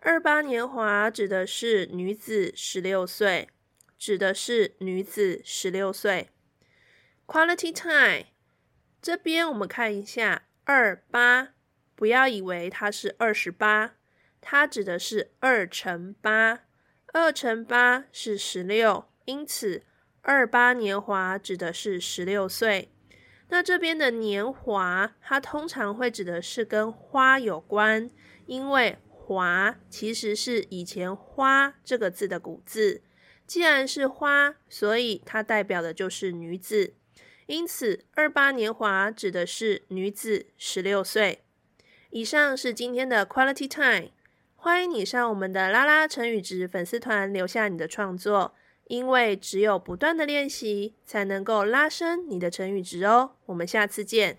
二八年华指的是女子十六岁，指的是女子十六岁。Quality time，这边我们看一下二八，不要以为它是二十八，它指的是二乘八。二乘八是十六，因此二八年华指的是十六岁。那这边的年华，它通常会指的是跟花有关，因为华其实是以前花这个字的古字。既然是花，所以它代表的就是女子。因此，二八年华指的是女子十六岁。以上是今天的 Quality Time。欢迎你上我们的拉拉成语值粉丝团留下你的创作，因为只有不断的练习，才能够拉升你的成语值哦。我们下次见。